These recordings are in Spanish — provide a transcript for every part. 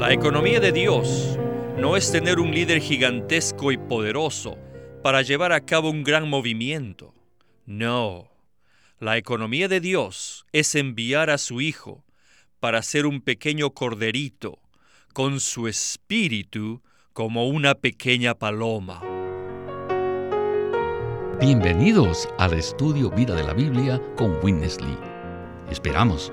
La economía de Dios no es tener un líder gigantesco y poderoso para llevar a cabo un gran movimiento. No. La economía de Dios es enviar a su Hijo para ser un pequeño corderito con su espíritu como una pequeña paloma. Bienvenidos al estudio Vida de la Biblia con Winnesley. Esperamos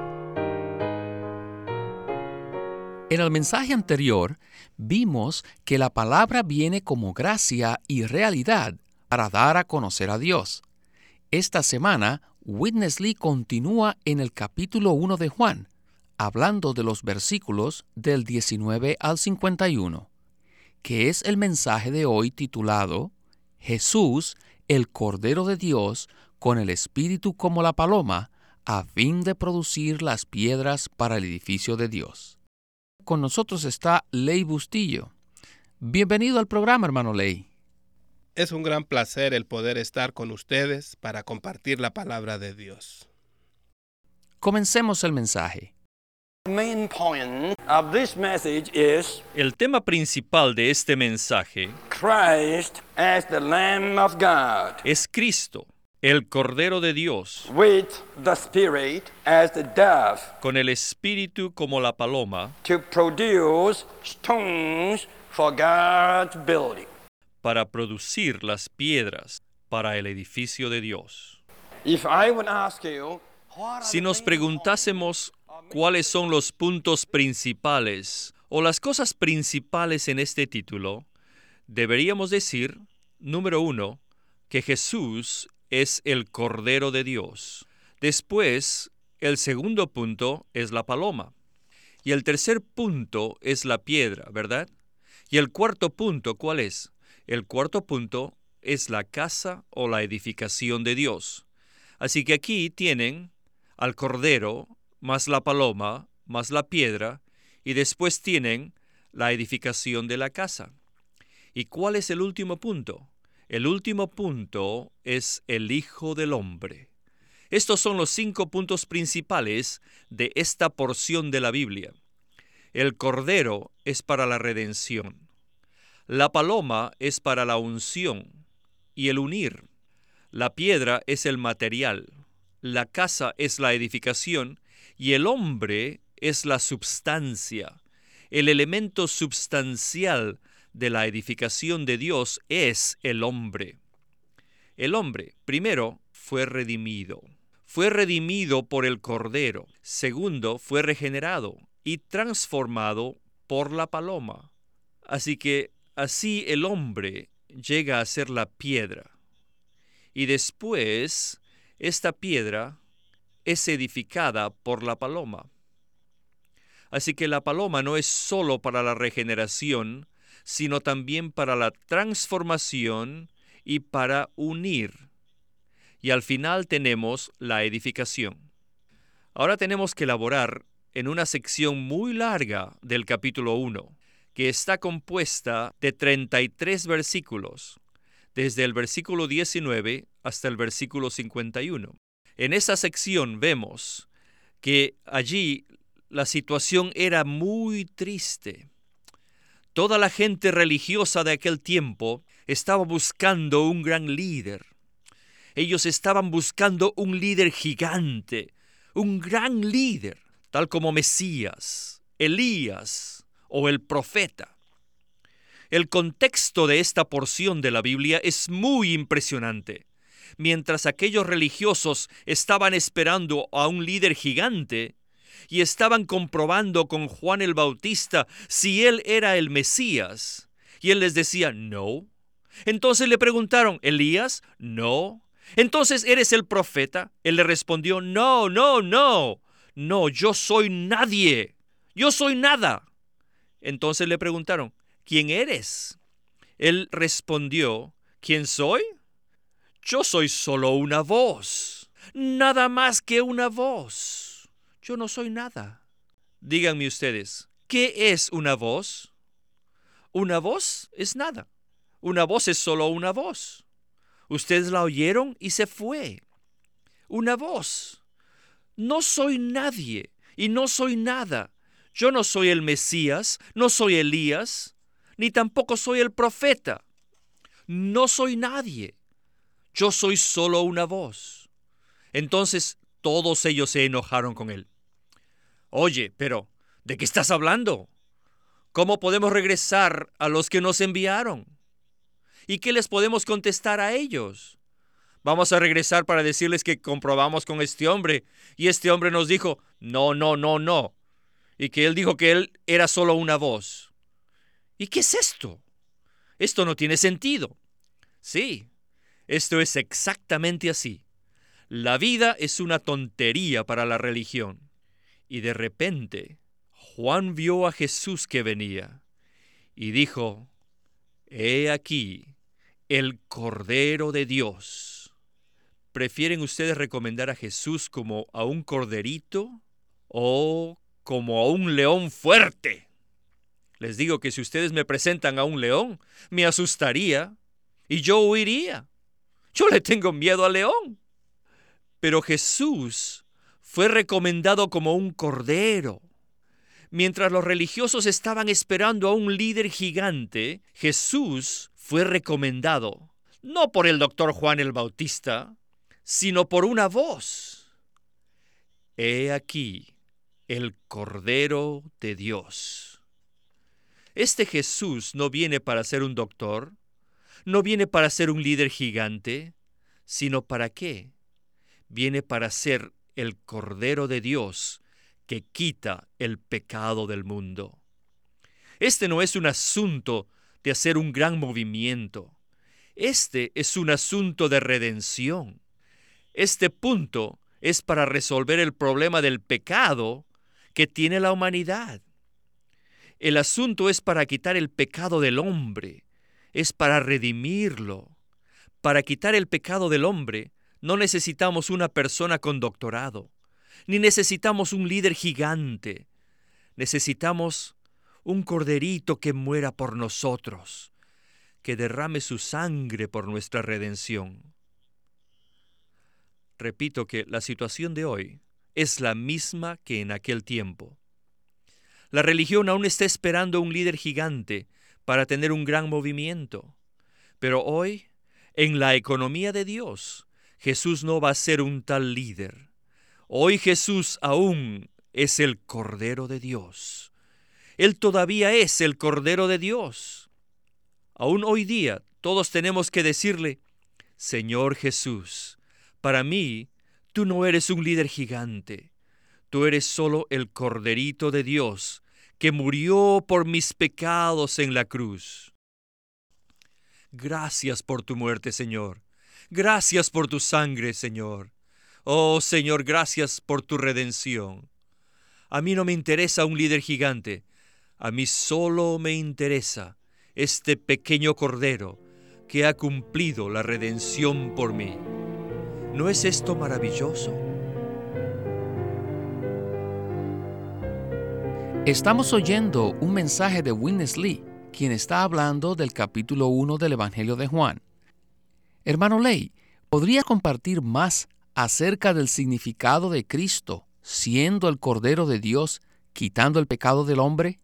En el mensaje anterior vimos que la palabra viene como gracia y realidad para dar a conocer a Dios. Esta semana, Witness Lee continúa en el capítulo 1 de Juan, hablando de los versículos del 19 al 51, que es el mensaje de hoy titulado Jesús, el Cordero de Dios, con el Espíritu como la paloma, a fin de producir las piedras para el edificio de Dios. Con nosotros está Ley Bustillo. Bienvenido al programa, hermano Ley. Es un gran placer el poder estar con ustedes para compartir la palabra de Dios. Comencemos el mensaje. El tema principal de este mensaje es Cristo, el Cordero de Dios, with the Spirit as the dove, con el Espíritu como la paloma, to produce stones for God's building. para producir las piedras para el edificio de Dios. If I would ask you, what are Si nos preguntásemos cuáles son los puntos principales o las cosas principales en este título, deberíamos decir, número uno, que Jesús es el Cordero de Dios. Después, el segundo punto es la paloma. Y el tercer punto es la piedra, ¿verdad? Y el cuarto punto, ¿cuál es? El cuarto punto es la casa o la edificación de Dios. Así que aquí tienen al Cordero, más la paloma, más la piedra, y después tienen la edificación de la casa. ¿Y cuál es el último punto? El último punto es el Hijo del Hombre. Estos son los cinco puntos principales de esta porción de la Biblia. El Cordero es para la redención. La paloma es para la unción y el unir. La piedra es el material. La casa es la edificación y el hombre es la substancia. El elemento substancial de la edificación de Dios es el hombre. El hombre, primero, fue redimido. Fue redimido por el Cordero. Segundo, fue regenerado y transformado por la paloma. Así que así el hombre llega a ser la piedra. Y después, esta piedra es edificada por la paloma. Así que la paloma no es sólo para la regeneración, sino también para la transformación y para unir. Y al final tenemos la edificación. Ahora tenemos que elaborar en una sección muy larga del capítulo 1, que está compuesta de 33 versículos, desde el versículo 19 hasta el versículo 51. En esa sección vemos que allí la situación era muy triste. Toda la gente religiosa de aquel tiempo estaba buscando un gran líder. Ellos estaban buscando un líder gigante, un gran líder, tal como Mesías, Elías o el profeta. El contexto de esta porción de la Biblia es muy impresionante. Mientras aquellos religiosos estaban esperando a un líder gigante, y estaban comprobando con Juan el Bautista si él era el Mesías. Y él les decía, no. Entonces le preguntaron, ¿Elías? No. Entonces, ¿eres el profeta? Él le respondió, no, no, no. No, yo soy nadie. Yo soy nada. Entonces le preguntaron, ¿quién eres? Él respondió, ¿quién soy? Yo soy solo una voz, nada más que una voz. Yo no soy nada. Díganme ustedes, ¿qué es una voz? Una voz es nada. Una voz es solo una voz. Ustedes la oyeron y se fue. Una voz. No soy nadie y no soy nada. Yo no soy el Mesías, no soy Elías, ni tampoco soy el profeta. No soy nadie. Yo soy solo una voz. Entonces todos ellos se enojaron con él. Oye, pero, ¿de qué estás hablando? ¿Cómo podemos regresar a los que nos enviaron? ¿Y qué les podemos contestar a ellos? Vamos a regresar para decirles que comprobamos con este hombre y este hombre nos dijo, no, no, no, no. Y que él dijo que él era solo una voz. ¿Y qué es esto? Esto no tiene sentido. Sí, esto es exactamente así. La vida es una tontería para la religión. Y de repente, Juan vio a Jesús que venía y dijo, He aquí el Cordero de Dios. ¿Prefieren ustedes recomendar a Jesús como a un corderito o como a un león fuerte? Les digo que si ustedes me presentan a un león, me asustaría y yo huiría. Yo le tengo miedo al león. Pero Jesús fue recomendado como un cordero. Mientras los religiosos estaban esperando a un líder gigante, Jesús fue recomendado, no por el doctor Juan el Bautista, sino por una voz. He aquí el Cordero de Dios. Este Jesús no viene para ser un doctor, no viene para ser un líder gigante, sino para qué? Viene para ser el Cordero de Dios que quita el pecado del mundo. Este no es un asunto de hacer un gran movimiento. Este es un asunto de redención. Este punto es para resolver el problema del pecado que tiene la humanidad. El asunto es para quitar el pecado del hombre, es para redimirlo. Para quitar el pecado del hombre, no necesitamos una persona con doctorado, ni necesitamos un líder gigante. Necesitamos un corderito que muera por nosotros, que derrame su sangre por nuestra redención. Repito que la situación de hoy es la misma que en aquel tiempo. La religión aún está esperando un líder gigante para tener un gran movimiento. Pero hoy, en la economía de Dios, Jesús no va a ser un tal líder. Hoy Jesús aún es el Cordero de Dios. Él todavía es el Cordero de Dios. Aún hoy día todos tenemos que decirle, Señor Jesús, para mí tú no eres un líder gigante, tú eres solo el Corderito de Dios que murió por mis pecados en la cruz. Gracias por tu muerte, Señor. Gracias por tu sangre, Señor. Oh, Señor, gracias por tu redención. A mí no me interesa un líder gigante. A mí solo me interesa este pequeño cordero que ha cumplido la redención por mí. ¿No es esto maravilloso? Estamos oyendo un mensaje de Witness Lee, quien está hablando del capítulo 1 del Evangelio de Juan. Hermano Ley, ¿podría compartir más acerca del significado de Cristo siendo el Cordero de Dios, quitando el pecado del hombre?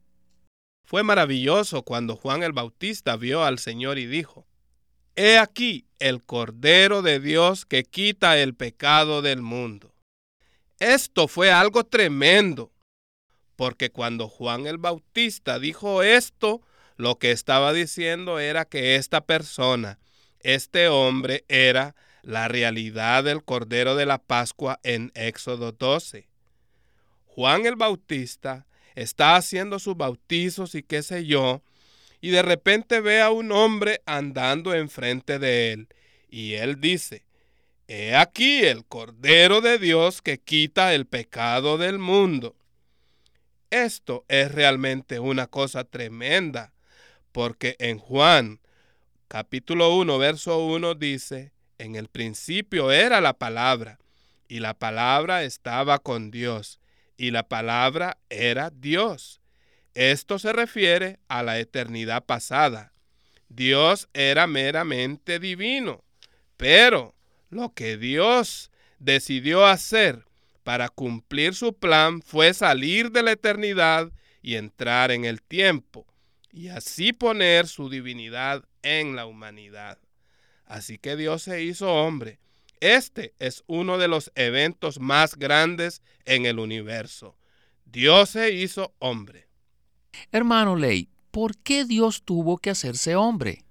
Fue maravilloso cuando Juan el Bautista vio al Señor y dijo, He aquí el Cordero de Dios que quita el pecado del mundo. Esto fue algo tremendo porque cuando Juan el Bautista dijo esto, lo que estaba diciendo era que esta persona, este hombre, era la realidad del Cordero de la Pascua en Éxodo 12. Juan el Bautista está haciendo sus bautizos y qué sé yo, y de repente ve a un hombre andando enfrente de él, y él dice, He aquí el Cordero de Dios que quita el pecado del mundo. Esto es realmente una cosa tremenda, porque en Juan capítulo 1, verso 1 dice, En el principio era la palabra, y la palabra estaba con Dios, y la palabra era Dios. Esto se refiere a la eternidad pasada. Dios era meramente divino, pero lo que Dios decidió hacer para cumplir su plan fue salir de la eternidad y entrar en el tiempo, y así poner su divinidad en la humanidad. Así que Dios se hizo hombre. Este es uno de los eventos más grandes en el universo. Dios se hizo hombre. Hermano Ley, ¿por qué Dios tuvo que hacerse hombre?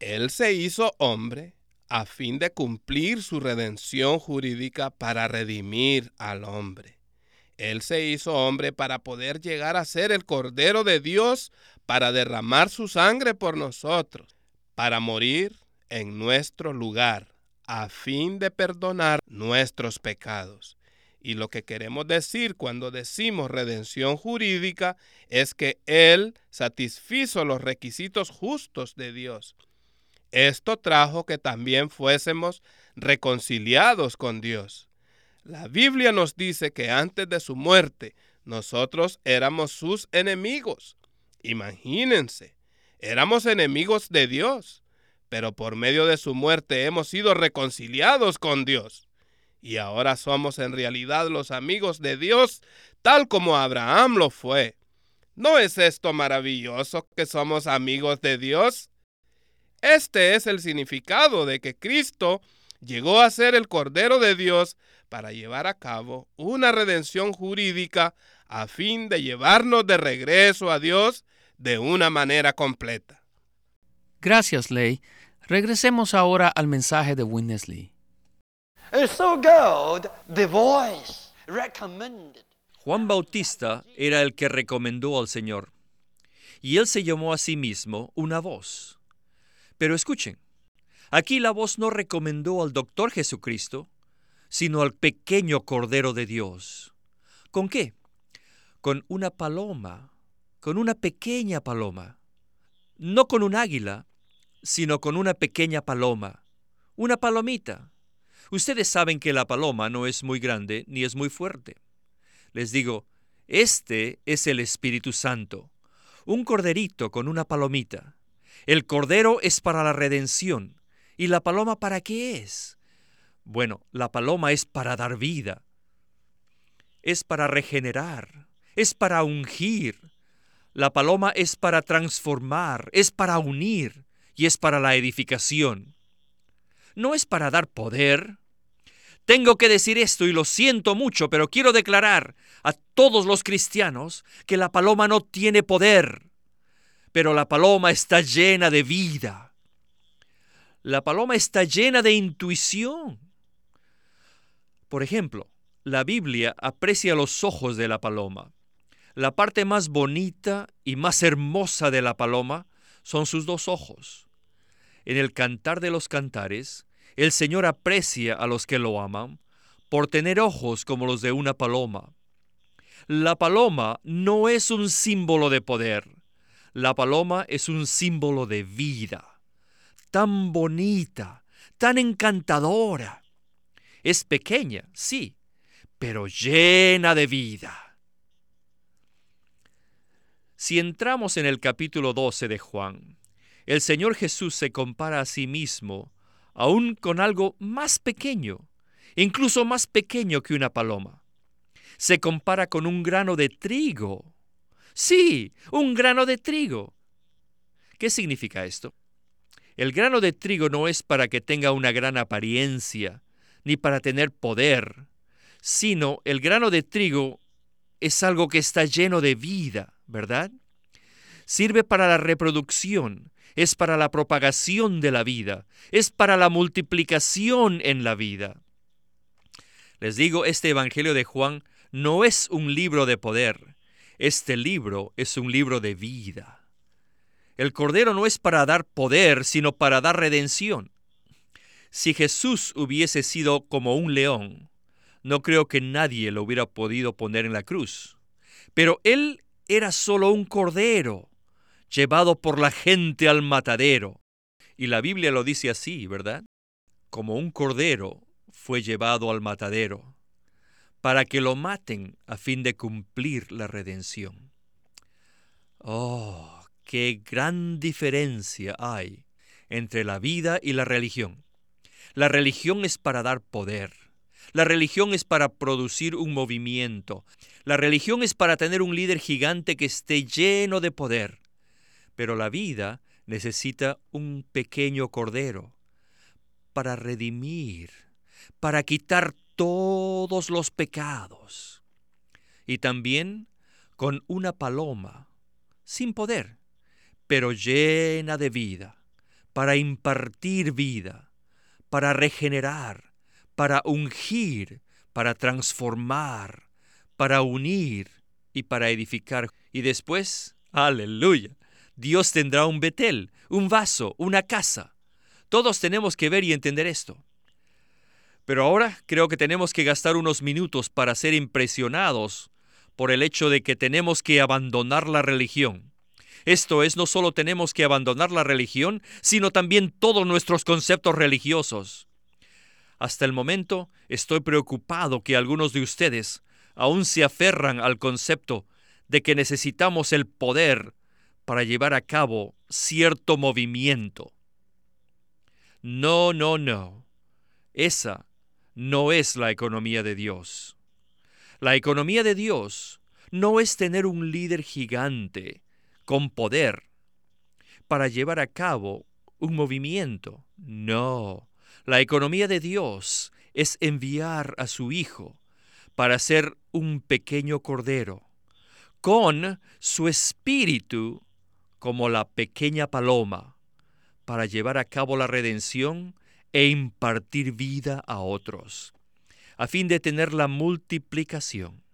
Él se hizo hombre a fin de cumplir su redención jurídica para redimir al hombre. Él se hizo hombre para poder llegar a ser el Cordero de Dios, para derramar su sangre por nosotros, para morir en nuestro lugar, a fin de perdonar nuestros pecados. Y lo que queremos decir cuando decimos redención jurídica es que Él satisfizo los requisitos justos de Dios. Esto trajo que también fuésemos reconciliados con Dios. La Biblia nos dice que antes de su muerte nosotros éramos sus enemigos. Imagínense, éramos enemigos de Dios, pero por medio de su muerte hemos sido reconciliados con Dios. Y ahora somos en realidad los amigos de Dios, tal como Abraham lo fue. ¿No es esto maravilloso que somos amigos de Dios? Este es el significado de que Cristo llegó a ser el Cordero de Dios para llevar a cabo una redención jurídica a fin de llevarnos de regreso a Dios de una manera completa. Gracias, Ley. Regresemos ahora al mensaje de Winnesley. It's so good, the voice recommended. Juan Bautista era el que recomendó al Señor, y él se llamó a sí mismo una voz. Pero escuchen, aquí la voz no recomendó al doctor Jesucristo, sino al pequeño Cordero de Dios. ¿Con qué? Con una paloma, con una pequeña paloma. No con un águila, sino con una pequeña paloma, una palomita. Ustedes saben que la paloma no es muy grande ni es muy fuerte. Les digo, este es el Espíritu Santo, un corderito con una palomita. El cordero es para la redención. ¿Y la paloma para qué es? Bueno, la paloma es para dar vida, es para regenerar, es para ungir. La paloma es para transformar, es para unir y es para la edificación. No es para dar poder. Tengo que decir esto y lo siento mucho, pero quiero declarar a todos los cristianos que la paloma no tiene poder, pero la paloma está llena de vida. La paloma está llena de intuición. Por ejemplo, la Biblia aprecia los ojos de la paloma. La parte más bonita y más hermosa de la paloma son sus dos ojos. En el cantar de los cantares, el Señor aprecia a los que lo aman por tener ojos como los de una paloma. La paloma no es un símbolo de poder. La paloma es un símbolo de vida. Tan bonita, tan encantadora. Es pequeña, sí, pero llena de vida. Si entramos en el capítulo 12 de Juan, el Señor Jesús se compara a sí mismo aún con algo más pequeño, incluso más pequeño que una paloma. Se compara con un grano de trigo. Sí, un grano de trigo. ¿Qué significa esto? El grano de trigo no es para que tenga una gran apariencia, ni para tener poder, sino el grano de trigo es algo que está lleno de vida, ¿verdad? Sirve para la reproducción, es para la propagación de la vida, es para la multiplicación en la vida. Les digo, este Evangelio de Juan no es un libro de poder, este libro es un libro de vida. El Cordero no es para dar poder, sino para dar redención. Si Jesús hubiese sido como un león, no creo que nadie lo hubiera podido poner en la cruz. Pero Él era solo un cordero, llevado por la gente al matadero. Y la Biblia lo dice así, ¿verdad? como un cordero fue llevado al matadero, para que lo maten a fin de cumplir la redención. Oh, qué gran diferencia hay entre la vida y la religión. La religión es para dar poder. La religión es para producir un movimiento. La religión es para tener un líder gigante que esté lleno de poder. Pero la vida necesita un pequeño cordero para redimir, para quitar todos los pecados. Y también con una paloma, sin poder, pero llena de vida, para impartir vida, para regenerar, para ungir, para transformar, para unir y para edificar. Y después, aleluya, Dios tendrá un betel, un vaso, una casa. Todos tenemos que ver y entender esto. Pero ahora creo que tenemos que gastar unos minutos para ser impresionados por el hecho de que tenemos que abandonar la religión. Esto es, no solo tenemos que abandonar la religión, sino también todos nuestros conceptos religiosos. Hasta el momento estoy preocupado que algunos de ustedes aún se aferran al concepto de que necesitamos el poder para llevar a cabo cierto movimiento. No, no, no. Esa no es la economía de Dios. La economía de Dios no es tener un líder gigante con poder para llevar a cabo un movimiento. No. La economía de Dios es enviar a su Hijo para ser un pequeño cordero, con su espíritu como la pequeña paloma para llevar a cabo la redención e impartir vida a otros, a fin de tener la multiplicación.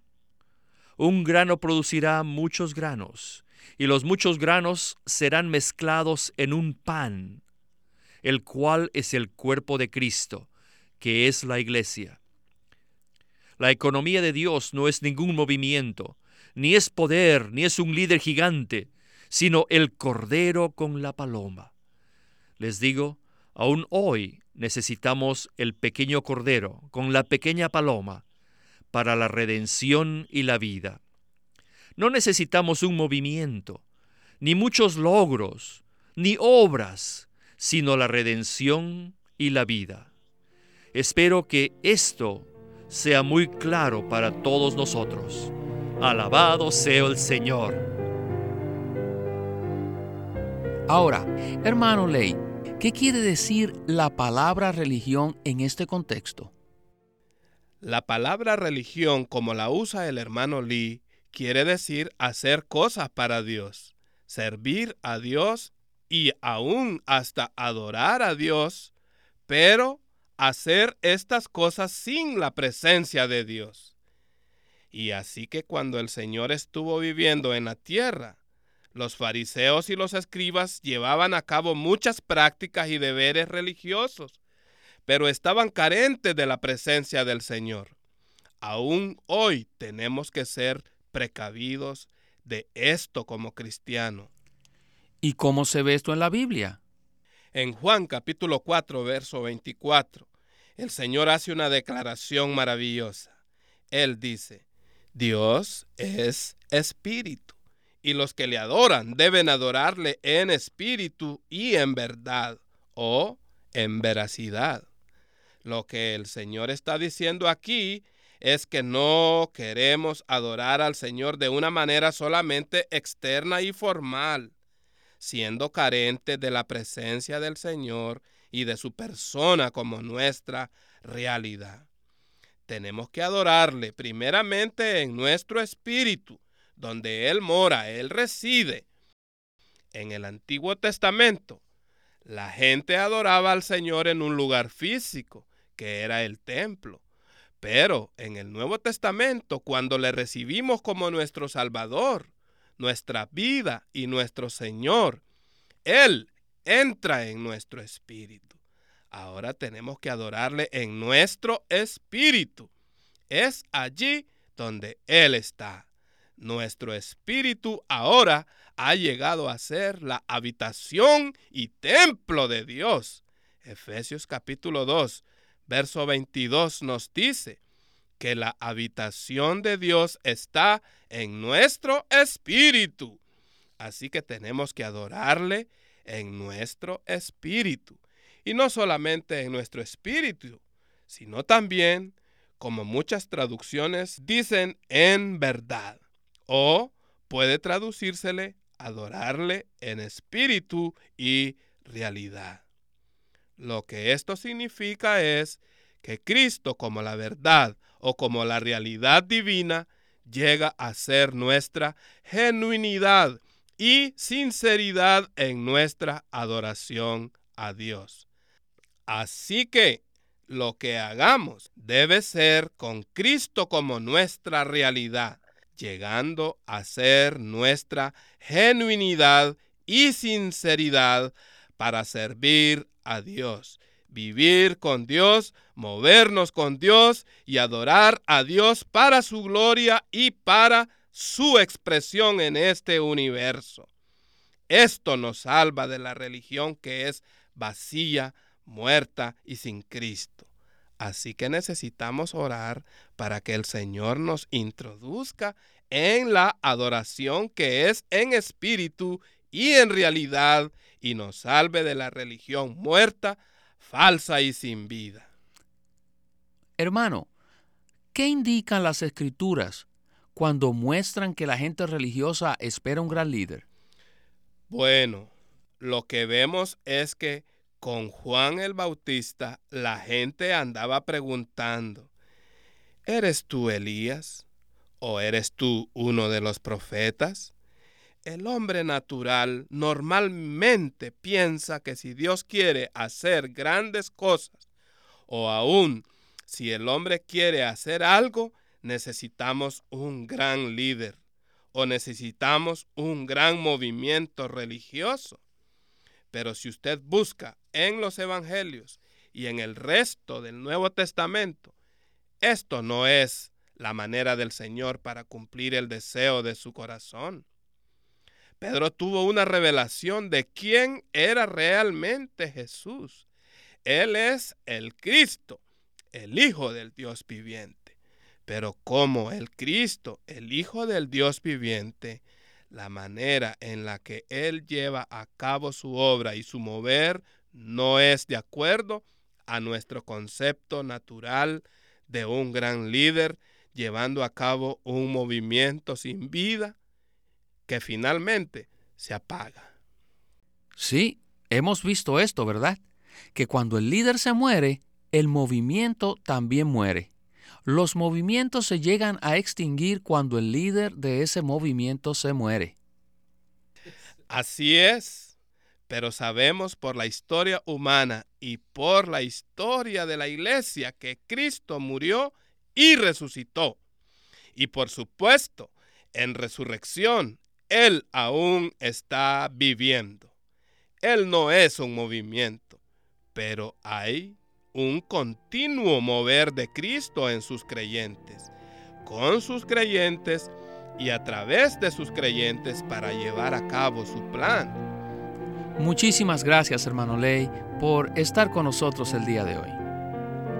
Un grano producirá muchos granos, y los muchos granos serán mezclados en un pan, el cual es el cuerpo de Cristo, que es la iglesia. La economía de Dios no es ningún movimiento, ni es poder, ni es un líder gigante, sino el cordero con la paloma. Les digo, aún hoy necesitamos el pequeño cordero con la pequeña paloma para la redención y la vida. No necesitamos un movimiento, ni muchos logros, ni obras, sino la redención y la vida. Espero que esto sea muy claro para todos nosotros. Alabado sea el Señor. Ahora, hermano Ley, ¿qué quiere decir la palabra religión en este contexto? La palabra religión, como la usa el hermano Lee, quiere decir hacer cosas para Dios, servir a Dios y aún hasta adorar a Dios, pero hacer estas cosas sin la presencia de Dios. Y así que cuando el Señor estuvo viviendo en la tierra, los fariseos y los escribas llevaban a cabo muchas prácticas y deberes religiosos, pero estaban carentes de la presencia del Señor. Aún hoy tenemos que ser precavidos de esto como cristianos. ¿Y cómo se ve esto en la Biblia? En Juan capítulo 4, verso 24, el Señor hace una declaración maravillosa. Él dice, Dios es espíritu y los que le adoran deben adorarle en espíritu y en verdad o en veracidad. Lo que el Señor está diciendo aquí es que no queremos adorar al Señor de una manera solamente externa y formal, siendo carente de la presencia del Señor y de su persona como nuestra realidad. Tenemos que adorarle primeramente en nuestro espíritu, donde Él mora, Él reside. En el Antiguo Testamento, la gente adoraba al Señor en un lugar físico, que era el templo. Pero en el Nuevo Testamento, cuando le recibimos como nuestro Salvador, nuestra vida y nuestro Señor, Él entra en nuestro espíritu. Ahora tenemos que adorarle en nuestro espíritu. Es allí donde Él está. Nuestro espíritu ahora ha llegado a ser la habitación y templo de Dios. Efesios capítulo 2, verso 22 nos dice que la habitación de Dios está en nuestro espíritu. Así que tenemos que adorarle en nuestro espíritu. Y no solamente en nuestro espíritu, sino también, como muchas traducciones dicen, en verdad. O puede traducírsele adorarle en espíritu y realidad. Lo que esto significa es que Cristo como la verdad o como la realidad divina llega a ser nuestra genuinidad y sinceridad en nuestra adoración a Dios. Así que lo que hagamos debe ser con Cristo como nuestra realidad, llegando a ser nuestra genuinidad y sinceridad para servir a Dios, vivir con Dios, movernos con Dios y adorar a Dios para su gloria y para su expresión en este universo. Esto nos salva de la religión que es vacía, muerta y sin Cristo. Así que necesitamos orar para que el Señor nos introduzca en la adoración que es en espíritu y en realidad y nos salve de la religión muerta, falsa y sin vida. Hermano, ¿qué indican las escrituras cuando muestran que la gente religiosa espera un gran líder? Bueno, lo que vemos es que con Juan el Bautista la gente andaba preguntando, ¿eres tú Elías? ¿O eres tú uno de los profetas? El hombre natural normalmente piensa que si Dios quiere hacer grandes cosas, o aún si el hombre quiere hacer algo, necesitamos un gran líder o necesitamos un gran movimiento religioso. Pero si usted busca en los evangelios y en el resto del Nuevo Testamento, esto no es la manera del Señor para cumplir el deseo de su corazón. Pedro tuvo una revelación de quién era realmente Jesús. Él es el Cristo, el Hijo del Dios viviente. Pero como el Cristo, el Hijo del Dios viviente, la manera en la que Él lleva a cabo su obra y su mover no es de acuerdo a nuestro concepto natural de un gran líder llevando a cabo un movimiento sin vida que finalmente se apaga. Sí, hemos visto esto, ¿verdad? Que cuando el líder se muere, el movimiento también muere. Los movimientos se llegan a extinguir cuando el líder de ese movimiento se muere. Así es, pero sabemos por la historia humana y por la historia de la iglesia que Cristo murió y resucitó. Y por supuesto, en resurrección él aún está viviendo. Él no es un movimiento, pero hay un continuo mover de Cristo en sus creyentes, con sus creyentes y a través de sus creyentes para llevar a cabo su plan. Muchísimas gracias, hermano Ley, por estar con nosotros el día de hoy.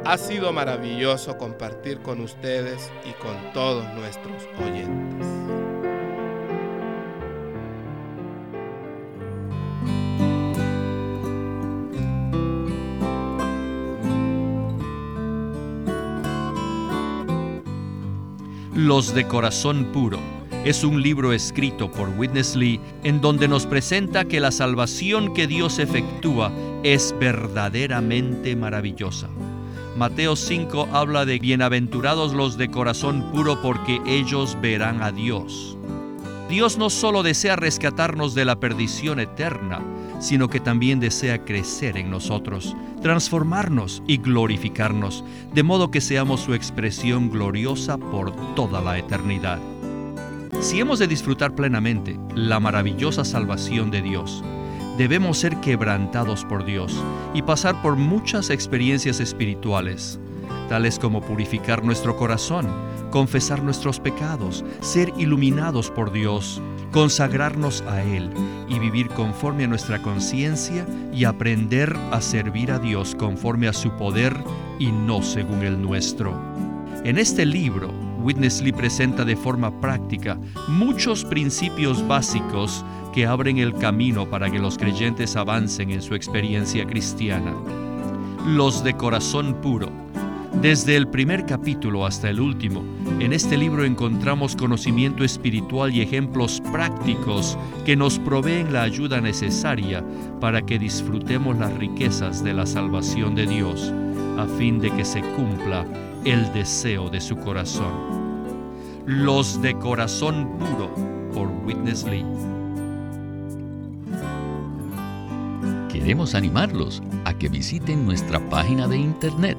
Ha sido maravilloso compartir con ustedes y con todos nuestros oyentes. Los de Corazón Puro. Es un libro escrito por Witness Lee en donde nos presenta que la salvación que Dios efectúa es verdaderamente maravillosa. Mateo 5 habla de bienaventurados los de corazón puro porque ellos verán a Dios. Dios no solo desea rescatarnos de la perdición eterna, sino que también desea crecer en nosotros, transformarnos y glorificarnos, de modo que seamos su expresión gloriosa por toda la eternidad. Si hemos de disfrutar plenamente la maravillosa salvación de Dios, debemos ser quebrantados por Dios y pasar por muchas experiencias espirituales, tales como purificar nuestro corazón, confesar nuestros pecados, ser iluminados por Dios, consagrarnos a Él y vivir conforme a nuestra conciencia y aprender a servir a Dios conforme a su poder y no según el nuestro. En este libro, Witness Lee presenta de forma práctica muchos principios básicos que abren el camino para que los creyentes avancen en su experiencia cristiana. Los de corazón puro desde el primer capítulo hasta el último, en este libro encontramos conocimiento espiritual y ejemplos prácticos que nos proveen la ayuda necesaria para que disfrutemos las riquezas de la salvación de Dios, a fin de que se cumpla el deseo de su corazón. Los de corazón puro por Witness Lee. Queremos animarlos a que visiten nuestra página de internet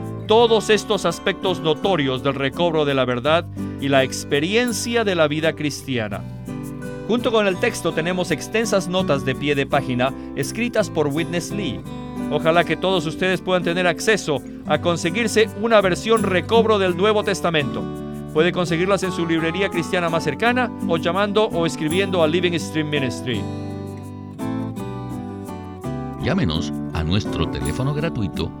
todos estos aspectos notorios del recobro de la verdad y la experiencia de la vida cristiana. Junto con el texto tenemos extensas notas de pie de página escritas por Witness Lee. Ojalá que todos ustedes puedan tener acceso a conseguirse una versión recobro del Nuevo Testamento. Puede conseguirlas en su librería cristiana más cercana o llamando o escribiendo a Living Stream Ministry. Llámenos a nuestro teléfono gratuito